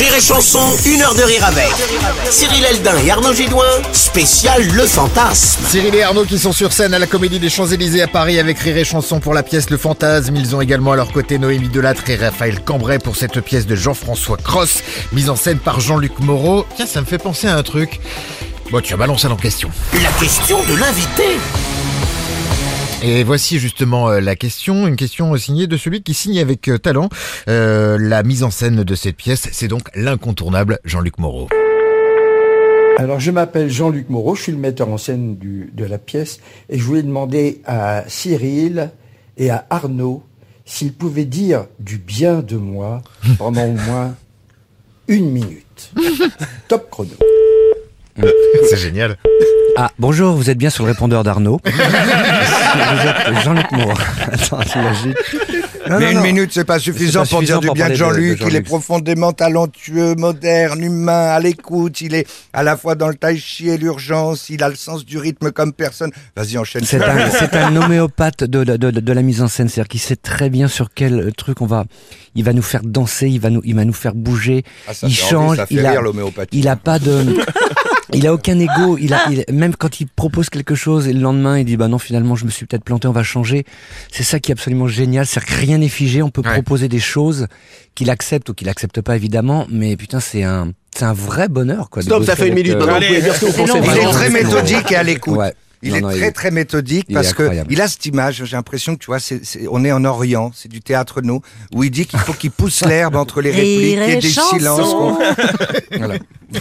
Rire et Chanson, une heure de rire avec. Cyril Eldin et Arnaud Gidouin, spécial Le Fantasme. Cyril et Arnaud qui sont sur scène à la Comédie des Champs-Élysées à Paris avec Rire et Chanson pour la pièce Le Fantasme. Ils ont également à leur côté Noémie Delattre et Raphaël Cambrai pour cette pièce de Jean-François Cross, mise en scène par Jean-Luc Moreau. Tiens, ça me fait penser à un truc. Bon, tu as balancé en question. La question de l'invité. Et voici justement euh, la question, une question signée de celui qui signe avec euh, talent euh, la mise en scène de cette pièce. C'est donc l'incontournable Jean-Luc Moreau. Alors, je m'appelle Jean-Luc Moreau, je suis le metteur en scène du- de la pièce, et je voulais demander à Cyril et à Arnaud s'ils pouvaient dire du bien de moi pendant au moins une minute. Top chrono. C'est génial. Ah, bonjour, vous êtes bien sur le répondeur d'Arnaud. Jean-Luc Moreau. Attends, t'imagines Non, Mais non, une non. minute, c'est pas suffisant pas pour dire du bien de Jean-Luc. il est profondément talentueux, moderne, humain, à l'écoute. Il est à la fois dans le tai chi et l'urgence. Il a le sens du rythme comme personne. Vas-y, enchaîne. C'est un, homéopathe de, la- de, de, de la mise en scène, c'est-à-dire qu'il sait très bien sur quel truc on va. Il va nous faire danser, il va nous, il va nous faire bouger. Ah, il envie, change, il a, il a pas de, il a aucun ego. Il a, il- même quand il propose quelque chose et le lendemain il dit bah non finalement je me suis peut-être planté, on va changer. C'est ça qui est absolument génial, c'est que rien n'est figé. On peut Ouais. proposer des choses qu'il accepte ou qu'il accepte pas évidemment, mais putain c'est un, c'est un vrai bonheur quoi. Stop, ça fait une minute. euh, pensez. Il est très méthodique et à l'écoute. Ouais. Il Non, est non, très il- très méthodique parce que il a cette image. J'ai l'impression que tu vois, c'est, c'est- on est en Orient, c'est du théâtre nous, où il dit qu'il faut qu'il pousse l'herbe entre les répliques, qu'il y ait des silences. Voilà.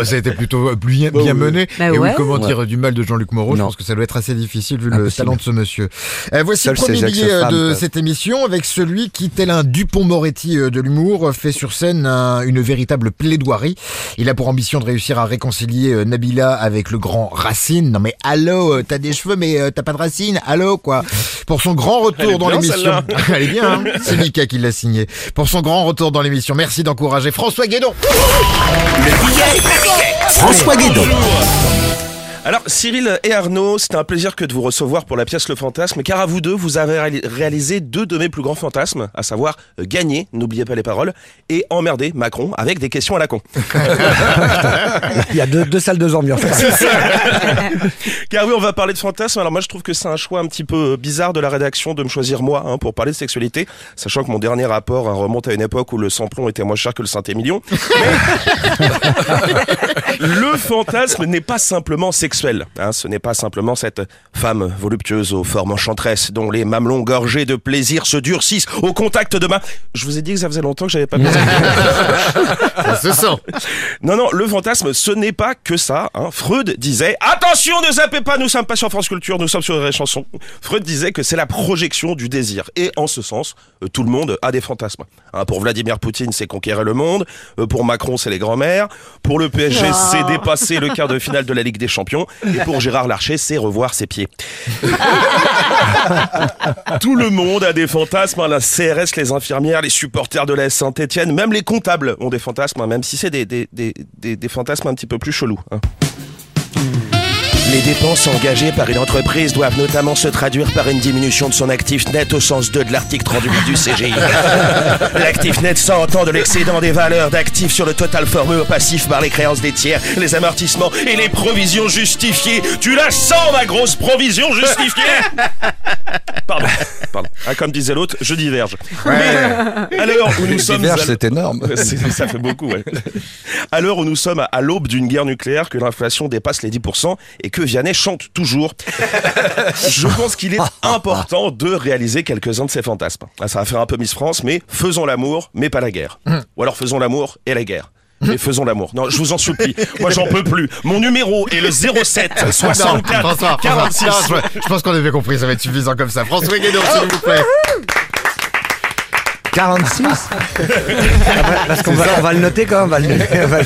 Bah ça a été plutôt bien, bien mené. Bah et oui, ouais. comment Ouais. dire du mal de Jean-Luc Moreau Je pense que ça doit être assez difficile vu le talent de ce monsieur. Euh, voici Seul le premier billet euh, de cette émission avec celui qui, tel un Dupont-Moretti euh, de l'humour, fait sur scène un- une véritable plaidoirie. Il a pour ambition de réussir à réconcilier euh, Nabila avec le grand Racine. Non mais allô, t'as des cheveux mais t'as pas de racines. Allô quoi? Pour son grand retour dans l'émission. Elle est bien. Hein C'est Mika qui l'a signé. Pour son grand retour dans l'émission. Merci d'encourager François Guédon. Le billet, François Guédon. Alors, Cyril et Arnaud, c'est un plaisir que de vous recevoir pour la pièce Le Fantasme, car à vous deux, vous avez réali- réalisé deux de mes plus grands fantasmes, à savoir euh, gagner, n'oubliez pas les paroles, et emmerder Macron avec des questions à la con. Il y a deux, deux salles, deux ambiances. Car oui, on va parler de fantasme. Alors moi, je trouve que c'est un choix un petit peu bizarre de la rédaction de me choisir moi hein, pour parler de sexualité, sachant que mon dernier rapport hein, remonte à une époque où le samplon était moins cher que le Saint-Émilion. Le fantasme n'est pas simplement sexuel. Hein. ce n'est pas simplement cette femme voluptueuse aux formes enchanteresses dont les mamelons gorgés de plaisir se durcissent au contact de ma... Je vous ai dit que ça faisait longtemps que j'avais pas baisé. Ça se sent. Non, non, le fantasme, ce n'est pas que ça. Hein. Freud disait Attention, ne zappez pas, nous sommes pas sur France Culture, nous sommes sur les chansons. Freud disait que c'est la projection du désir. Et en ce sens, euh, tout le monde a des fantasmes. Hein, pour Vladimir Poutine, c'est conquérir le monde. Euh, pour Macron, c'est les grands-mères. Pour le PSG, c'est dépasser le quart de finale de la Ligue des Champions. Et pour Gérard Larcher, c'est revoir ses pieds. Tout le monde a des fantasmes, hein, la CRS, les infirmières, les supporters de la Saint-Etienne, même les comptables ont des fantasmes, hein, même si c'est des, des, des, des, des fantasmes un petit peu plus chelous. hein. Les dépenses engagées par une entreprise doivent notamment se traduire par une diminution de son actif net au sens 2 de l'article 38 du CGI. L'actif net s'entend de l'excédent des valeurs d'actifs sur le total formé au passif par les créances des tiers, les amortissements et les provisions justifiées. Tu la sens, ma grosse provision justifiée Pardon, pardon. Ah, comme disait l'autre, je diverge. Mais à l'heure où nous sommes... Diverge, à- c'est énorme. ça fait beaucoup, ouais. À l'heure où nous sommes à l'aube d'une guerre nucléaire, que l'inflation dépasse les 10% et que Vianney chante toujours, je pense qu'il est important de réaliser quelques-uns de ces fantasmes. Ah, Ça va faire un peu Miss France, mais faisons l'amour, mais pas la guerre. Ou alors faisons l'amour et la guerre. Mais faisons l'amour. Non, je vous en supplie. Moi, j'en peux plus. Mon numéro est le 07 Non, 64 François, 46. François, je, je pense qu'on avait compris, ça va être suffisant comme ça. François Guédon, s'il vous plaît. 46 Parce qu'on va, on va le noter quand même.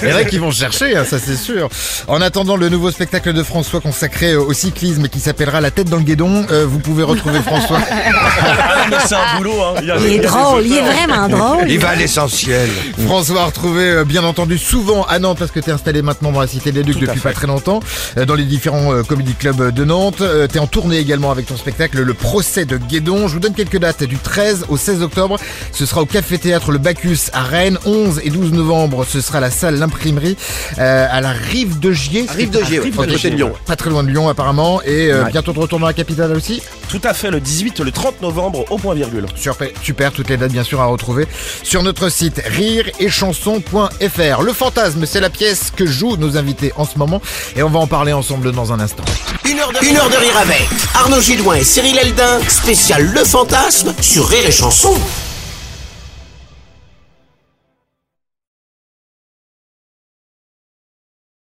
Il y en a qui vont chercher, hein, ça c'est sûr. En attendant le nouveau spectacle de François consacré au cyclisme et qui s'appellera La tête dans le guédon, euh, vous pouvez retrouver François. Ah, mais c'est un boulot, hein. Il, y a- Il il y est a drôle, il est vraiment drôle. Il va à l'essentiel. François a retrouvé euh, bien entendu souvent à Nantes parce que t'es installé maintenant dans la Cité des Ducs depuis fait. pas très longtemps, euh, dans les différents comédie clubs de Nantes. Euh, t'es en tournée également avec ton spectacle Le procès de Guédon. Je vous donne quelques dates du 13 au 16 octobre. Ce sera au Café Théâtre Le Bacchus à Rennes. 11 et 12 novembre, ce sera la salle L'Imprimerie euh, à la Rive de Gier. Rive de Gier, pas à côté de Lyon. Pas très loin de Lyon apparemment et euh, Ouais. bientôt de retour dans la capitale aussi. Tout à fait, le 18 et le 30 novembre au point virgule. Super, super, toutes les dates bien sûr à retrouver sur notre site rireetchanson.fr. Le fantasme, c'est la pièce que jouent nos invités en ce moment et on va en parler ensemble dans un instant. Une heure de, une heure de rire avec Arnaud Gidouin et Cyril Eldin, spécial Le Fantasme sur Rire et Chanson.